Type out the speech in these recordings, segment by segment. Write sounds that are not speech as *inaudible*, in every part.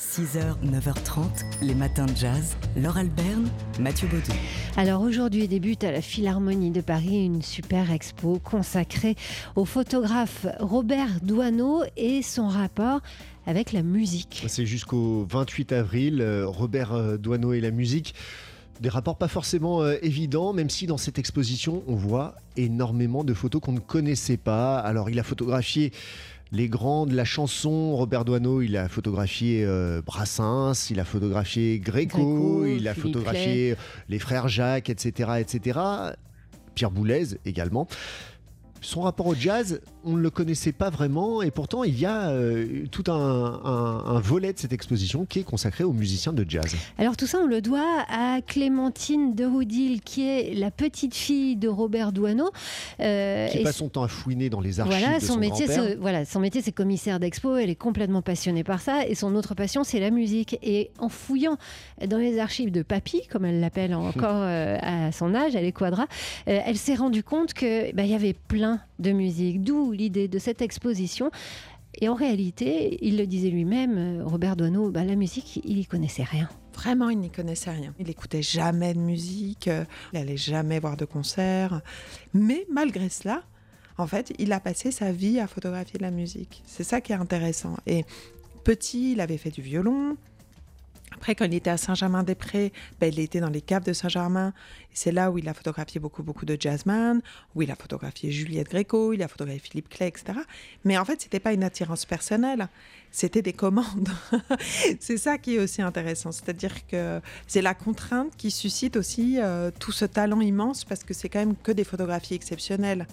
6h, 9h30, les matins de jazz. Laure Alberne, Mathieu Baudou. Alors aujourd'hui débute à la Philharmonie de Paris une super expo consacrée au photographe Robert Douaneau et son rapport avec la musique. C'est jusqu'au 28 avril, euh, Robert euh, Douaneau et la musique. Des rapports pas forcément euh, évidents, même si dans cette exposition, on voit énormément de photos qu'on ne connaissait pas. Alors, il a photographié les grands de la chanson. Robert Doisneau, il a photographié euh, Brassens, il a photographié Gréco, Gréco, il a Philippe photographié les frères Jacques, etc., etc. Pierre Boulez également. Son rapport au jazz, on ne le connaissait pas vraiment et pourtant il y a euh, tout un, un- un volet de cette exposition qui est consacré aux musiciens de jazz. Alors tout ça on le doit à Clémentine de Roudil qui est la petite fille de Robert Douaneau. Euh, Qui et passe son temps à fouiner dans les archives Voilà, de son, son, métier, voilà, son métier, c'est commissaire d'expo. Elle est complètement passionnée par ça. Et son autre passion, c'est la musique. Et en fouillant dans les archives de Papy, comme elle l'appelle encore *laughs* euh, à son âge, elle est quadra, euh, elle s'est rendue compte que bah, y avait plein de musique. D'où l'idée de cette exposition. Et en réalité, il le disait lui-même, euh, Robert Doisneau, bah, la musique, il y connaissait rien. Vraiment, il n'y connaissait rien. Il écoutait jamais de musique, euh, il allait jamais voir de concert. Mais malgré cela, en fait, il a passé sa vie à photographier de la musique. C'est ça qui est intéressant. Et petit, il avait fait du violon. Après, quand il était à Saint-Germain-des-Prés, ben, il était dans les caves de Saint-Germain. C'est là où il a photographié beaucoup, beaucoup de jazzman, où il a photographié Juliette Gréco, il a photographié Philippe Clay, etc. Mais en fait, c'était pas une attirance personnelle, c'était des commandes. *laughs* c'est ça qui est aussi intéressant. C'est-à-dire que c'est la contrainte qui suscite aussi euh, tout ce talent immense, parce que c'est quand même que des photographies exceptionnelles.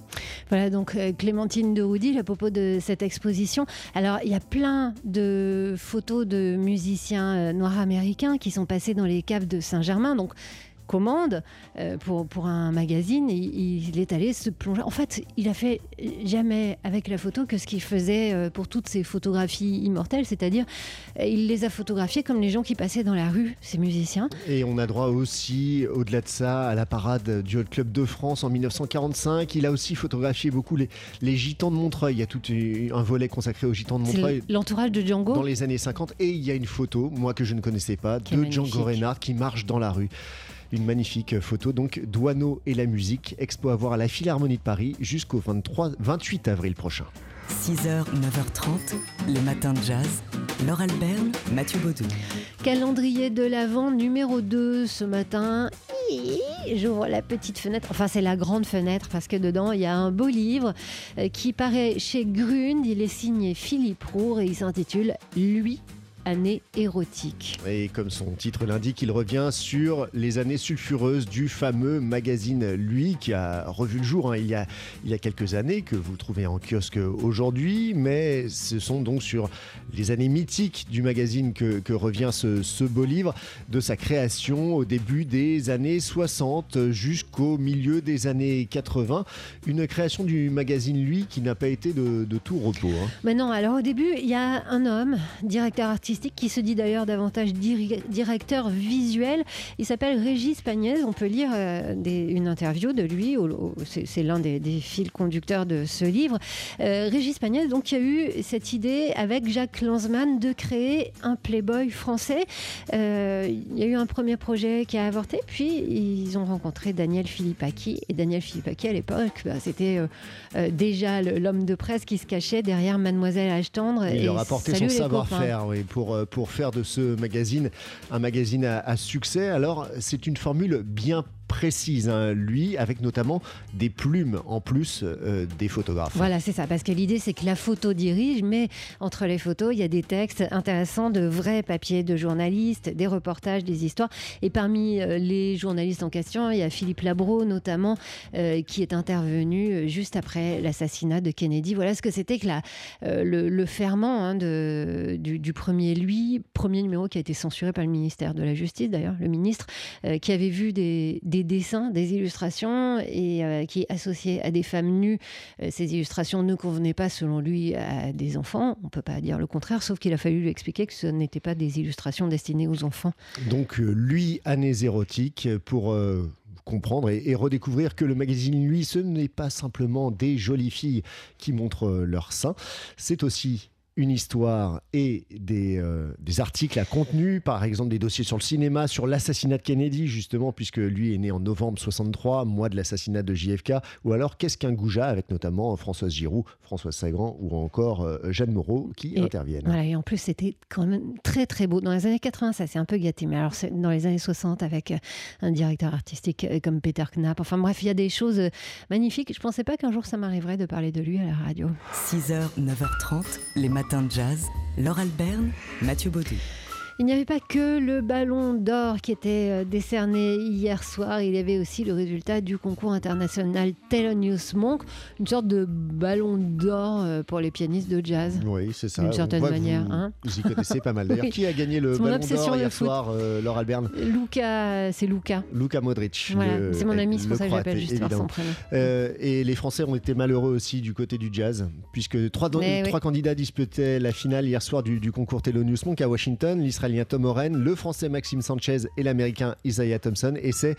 Voilà donc euh, Clémentine de Roudil à propos de cette exposition. Alors il y a plein de photos de musiciens euh, noirs américains qui sont passés dans les caves de Saint-Germain. Donc commande euh, pour, pour un magazine, il, il est allé se plonger. En fait, il a fait jamais avec la photo que ce qu'il faisait euh, pour toutes ces photographies immortelles, c'est-à-dire euh, il les a photographiées comme les gens qui passaient dans la rue, ces musiciens. Et on a droit aussi, au-delà de ça, à la parade du Hot Club de France en 1945. Il a aussi photographié beaucoup les, les gitans de Montreuil. Il y a tout un volet consacré aux gitans de Montreuil. l'entourage de Django. Dans les années 50, et il y a une photo, moi que je ne connaissais pas, Qui de. Django Reinhardt qui marche dans la rue. Une magnifique photo, donc Douaneau et la musique, expo à voir à la Philharmonie de Paris jusqu'au 23, 28 avril prochain. 6h, 9h30, les matins de jazz. Laure Alberne, Mathieu Baudou. Calendrier de l'Avent numéro 2 ce matin. J'ouvre la petite fenêtre, enfin c'est la grande fenêtre parce que dedans il y a un beau livre euh, qui paraît chez Grund. Il est signé Philippe Roux et il s'intitule Lui, année érotique. Et comme son titre l'indique, il revient sur les années sulfureuses du fameux magazine Lui, qui a revu le jour hein, il, y a, il y a quelques années, que vous trouvez en kiosque aujourd'hui, mais ce sont donc sur les années mythiques du magazine que, que revient ce, ce beau livre, de sa création au début des années 60 jusqu'au milieu des années 80. Une création du magazine Lui qui n'a pas été de, de tout repos. hein. Maintenant, alors au début, il y a un homme, directeur artistique, qui se dit d'ailleurs davantage directeur visuel. Il s'appelle Régis Pagnès. On peut lire euh, des- une interview de lui. c'est l'un des, des fils conducteurs de ce livre. Euh, Régis Pagnès, donc, qui a eu cette idée avec Jacques Lanzmann de créer un Playboy français. Euh, il y a eu un premier projet qui a avorté, puis ils ont rencontré Daniel Philippaki. Et Daniel Philippaki, à l'époque, bah, c'était euh, déjà l'homme de presse qui se cachait derrière Mademoiselle Tendre. Il Et leur a apporté salut son savoir-faire oui, pour, euh, pour faire de ce magazine un magazine à, à succès. Alors, c'est une formule bien précise, hein, lui, avec notamment des plumes en plus euh, des photographes. Voilà, c'est ça. Parce que l'idée, c'est que la photo dirige, mais entre les photos, il y a des textes intéressants de vrais papiers de journalistes, des reportages, des histoires. Et parmi euh, les journalistes en question, il y a Philippe Labro, notamment, euh, qui est intervenu juste après l'assassinat de Kennedy. Voilà ce que c'était que le, ferment hein, du, premier lui, premier numéro qui a été censuré par le ministère de la Justice, d'ailleurs, le ministre, qui avait vu des dessins, des illustrations, et euh, qui associé à des femmes nues euh, ces illustrations ne convenaient pas, selon lui, à des enfants. On peut pas dire le contraire, sauf qu'il a fallu lui expliquer que ce n'étaient pas des illustrations destinées aux enfants. Donc, euh, lui, années érotiques, pour comprendre et, redécouvrir que le magazine, lui, ce n'est pas simplement des jolies filles qui montrent leurs seins, c'est aussi une histoire et des, euh, des, articles à contenu, par exemple des dossiers sur le cinéma, sur l'assassinat de Kennedy, justement, puisque lui est né en novembre 63, mois de l'assassinat de JFK, ou alors Qu'est-ce qu'un Goujat, avec notamment Françoise Giroud, Françoise Sagan ou encore euh, Jeanne Moreau qui interviennent. Voilà, et en plus, c'était quand même très très beau. Dans les années 80, ça s'est un peu gâté, mais alors dans les années 60, avec euh, un directeur artistique comme Peter Knapp, enfin bref, il y a des choses magnifiques. Je ne pensais pas qu'un jour ça m'arriverait de parler de lui à la radio. 6h, 9h30, les matins de jazz, Laure Alberne, Mathieu Baudou. Il n'y avait pas que le ballon d'or qui était euh, décerné hier soir, il y avait aussi le résultat du concours international Thelonious Monk, une sorte de ballon d'or euh, pour les pianistes de jazz. Oui, c'est ça. D'une certaine manière. Vous, hein vous y connaissez pas mal. *laughs* D'ailleurs, qui a gagné le ballon d'or hier soir, euh, Laure Alberne Luca, c'est Luca. Luca Modric. Voilà, c'est mon ami, c'est pour ça que j'appelle juste par son prénom. et les Français ont été malheureux aussi du côté du jazz, puisque trois, trois candidats disputaient la finale hier soir du, du concours Thelonious Monk à Washington. L'Israélien Tom Oren, le Français Maxime Sanchez et l'Américain Isaiah Thompson. Et c'est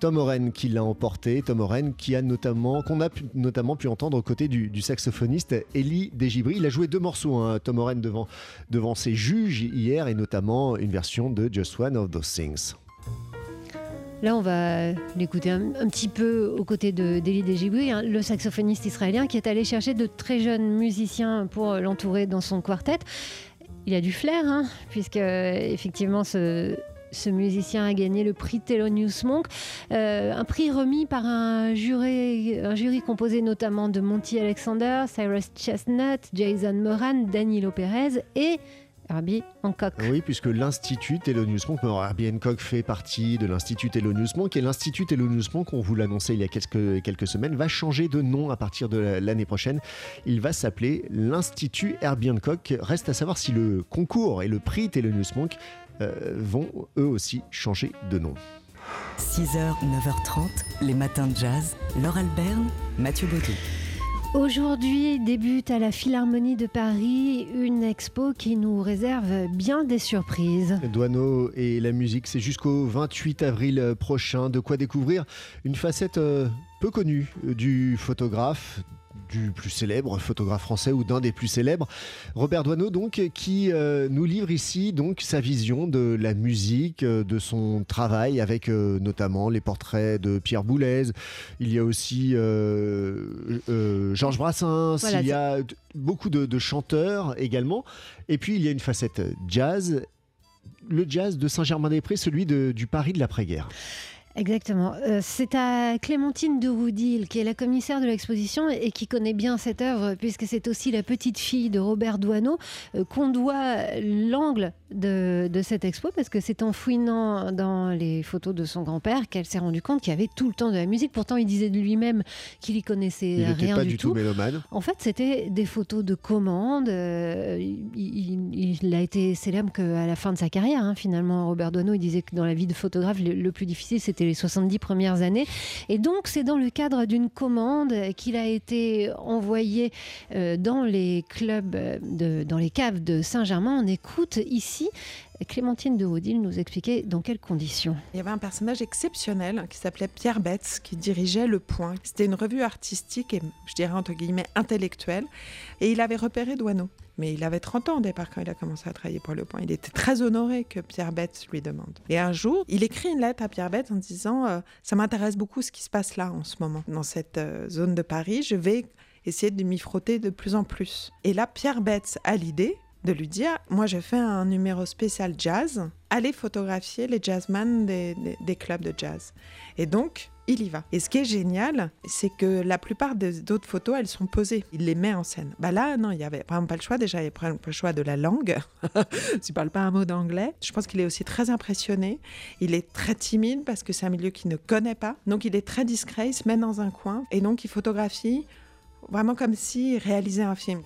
Tom Oren qui l'a emporté. Tom Oren qui a notamment, qu'on a pu, notamment pu entendre aux côtés du, saxophoniste Elie Desgibri. Il a joué deux morceaux, hein, Tom Oren devant, devant ses juges hier et notamment une version de Just One of Those Things. Là, on va l'écouter un, petit peu aux côtés d'Elie Desgibri, hein, le saxophoniste israélien qui est allé chercher de très jeunes musiciens pour l'entourer dans son quartet il a du flair, hein, puisque effectivement ce, musicien a gagné le prix Thelonious Monk, euh, un prix remis par un jury, un jury composé notamment de Monty Alexander, Cyrus Chestnut, Jason Moran, Danilo Perez et Herbie Hancock. Oui, puisque l'Institut Thelonious Monk, Herbie Hancock fait partie de l'Institut Thelonious Monk, et l'Institut Thelonious Monk, on vous l'annonçait il y a quelques, quelques semaines, va changer de nom à partir de l'année prochaine. Il va s'appeler l'Institut Herbie Hancock. Reste à savoir si le concours et le prix Thelonious Monk euh, vont eux aussi changer de nom. 6h, 9h30, les matins de jazz. Laure Alberne, Mathieu Baudou. Aujourd'hui débute à la Philharmonie de Paris une expo qui nous réserve bien des surprises. Douaneau et la musique, c'est jusqu'au 28 avril prochain. De quoi découvrir une facette euh, peu connue du photographe du plus célèbre photographe français ou d'un des plus célèbres, Robert Doisneau, donc, qui euh, nous livre ici donc sa vision de la musique, euh, de son travail, avec euh, notamment les portraits de Pierre Boulez. Il y a aussi Georges Brassens, il y a beaucoup de, de chanteurs également. Et puis il y a une facette jazz, le jazz de Saint-Germain-des-Prés, celui de, du Paris de l'après-guerre. Exactement. Euh, c'est à Clémentine de Roudil, qui est la commissaire de l'exposition et qui connaît bien cette œuvre, puisque c'est aussi la petite fille de Robert Doisneau, euh, qu'on doit l'angle de, cette expo, parce que c'est en fouinant dans les photos de son grand-père qu'elle s'est rendue compte qu'il y avait tout le temps de la musique. Pourtant, il disait de lui-même qu'il y connaissait il rien pas du, tout. Mélomane. En fait, c'était des photos de commandes. Euh, il, a été célèbre qu'à la fin de sa carrière, hein, finalement. Robert Doisneau, il disait que dans la vie de photographe, le plus difficile, c'était les 70 premières années. Et donc, c'est dans le cadre d'une commande qu'il a été envoyé euh, dans les clubs, de, dans les caves de Saint-Germain. On écoute ici Clémentine de Haudil nous expliquait dans quelles conditions. Il y avait un personnage exceptionnel qui s'appelait Pierre Betts, qui dirigeait Le Point. C'était une revue artistique et, je dirais, entre guillemets, intellectuelle. Et il avait repéré Douaneau. Mais il avait 30 ans au départ quand il a commencé à travailler pour Le Point. Il était très honoré que Pierre Betts lui demande. Et un jour, il écrit une lettre à Pierre Betts en disant euh, Ça m'intéresse beaucoup ce qui se passe là en ce moment, dans cette euh, zone de Paris. Je vais essayer de m'y frotter de plus en plus. Et là, Pierre Betts a l'idée de lui dire Moi, je fais un numéro spécial jazz, allez photographier les jazzmen des, clubs de jazz. Et donc, il y va. Et ce qui est génial, c'est que la plupart des autres photos, elles sont posées. Il les met en scène. Bah là, non, il y avait vraiment pas le choix. Déjà, il n'y avait pas le choix de la langue. *laughs* tu parles pas un mot d'anglais. Je pense qu'il est aussi très impressionné. Il est très timide parce que c'est un milieu qu'il ne connaît pas. Donc, il est très discret. Il se met dans un coin et donc il photographie vraiment comme s'il réalisait un film.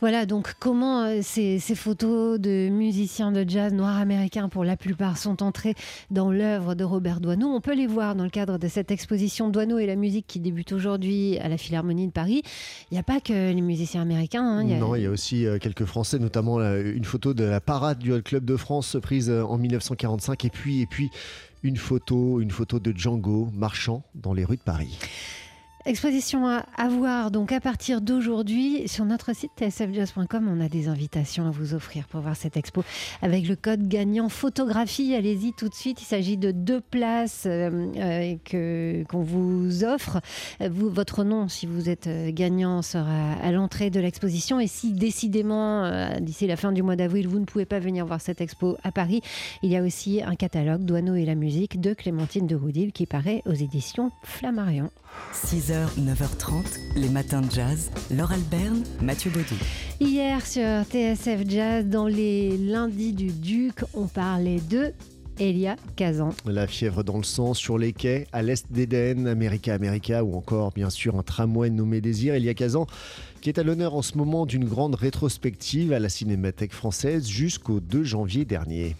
Voilà, donc comment euh, ces, photos de musiciens de jazz noirs américains, pour la plupart, sont entrées dans l'œuvre de Robert Doisneau. On peut les voir dans le cadre de cette exposition Doisneau et la musique qui débute aujourd'hui à la Philharmonie de Paris. Il n'y a pas que les musiciens américains. Hein, non, il y a aussi euh, quelques Français, notamment une photo de la parade du Hall Club de France prise euh, en 1945 et puis, et puis une photo, une photo de Django marchant dans les rues de Paris. Exposition à, à voir donc à partir d'aujourd'hui sur notre site tsfjazz.com. On a des invitations à vous offrir pour voir cette expo avec le code gagnant photographie. Allez-y tout de suite. Il s'agit de deux places euh, euh, que qu'on vous offre. Vous, votre nom, si vous êtes euh, gagnant, sera à l'entrée de l'exposition. Et si décidément d'ici la fin du mois d'avril vous ne pouvez pas venir voir cette expo à Paris, il y a aussi un catalogue Douaneau et la musique de Clémentine de Roudil qui paraît aux éditions Flammarion. 6h, 9h30, les matins de jazz. Laure Alberne, Mathieu Baudou. Hier sur TSF Jazz, dans les lundis du Duc, on parlait de Elia Kazan. La fièvre dans le sang sur les quais, à l'est d'Éden, America America, ou encore bien sûr un tramway nommé Désir. Elia Kazan, qui est à l'honneur en ce moment d'une grande rétrospective à la Cinémathèque française jusqu'au 2 janvier dernier.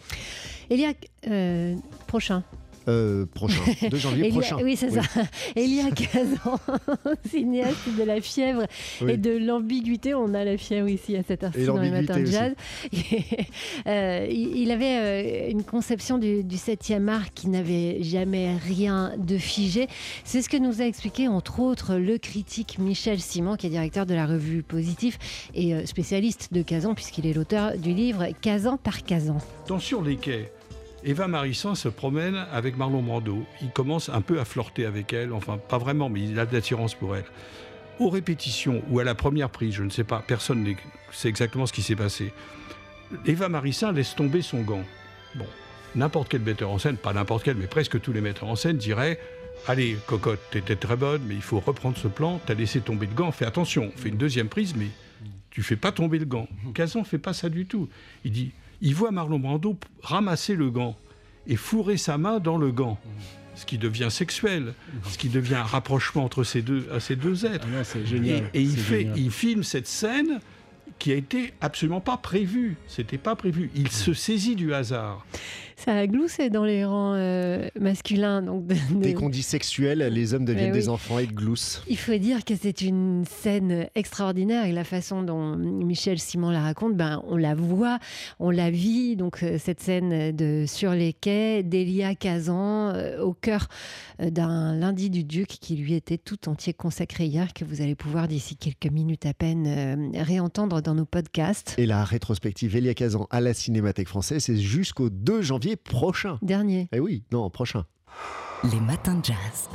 Elia, euh, prochain. Euh, prochain, *laughs* 2 janvier Elia- prochain. oui, c'est Oui. ça. *laughs* Elia Kazan, *laughs* cinéaste de la fièvre Oui. et de l'ambiguïté. On a la fièvre ici à cette heure-ci Et dans les matins de l'ambiguïté jazz. Euh, il avait euh, une conception du, du 7e art qui n'avait jamais rien de figé. C'est ce que nous a expliqué entre autres le critique Michel Simon, qui est directeur de la revue Positif et spécialiste de Kazan, puisqu'il est l'auteur du livre Kazan par Kazan. Sur les quais, Eva Marissan se promène avec Marlon Brando. Il commence un peu à flirter avec elle, enfin pas vraiment, mais il a de l'attirance pour elle. Aux répétitions ou à la première prise, je ne sais pas, personne ne sait exactement ce qui s'est passé. Eva Marissin laisse tomber son gant. Bon, n'importe quel metteur en scène, pas n'importe quel, mais presque tous les metteurs en scène diraient Allez, cocotte, t'étais très bonne, mais il faut reprendre ce plan, t'as laissé tomber le gant, fais attention, fais une deuxième prise, mais tu fais pas tomber le gant. Kazan fait pas ça du tout. Il dit il voit Marlon Brando ramasser le gant et fourrer sa main dans le gant. Ce qui devient sexuel, ce qui devient un rapprochement entre ces deux, à ces deux êtres. Ah non, c'est Et, génial. et il, fait, génial. il filme cette scène qui a été absolument pas prévue. C'était pas prévu. Il se saisit du hasard. Ça a gloussé dans les rangs euh, masculins. Donc de- de- Dès qu'on dit sexuel, les hommes deviennent oui. des enfants et gloussent. Il faut dire que c'est une scène extraordinaire et la façon dont Michel Simon la raconte, ben, on la voit, on la vit. Donc euh, cette scène de sur les quais d'Elia Kazan euh, au cœur d'un lundi du Duc qui lui était tout entier consacré hier, que vous allez pouvoir d'ici quelques minutes à peine euh, réentendre dans nos podcasts. Et la rétrospective Elia Kazan à la Cinémathèque française, c'est jusqu'au 2 janvier prochain. Dernier. Eh oui, non, prochain. Les matins de jazz.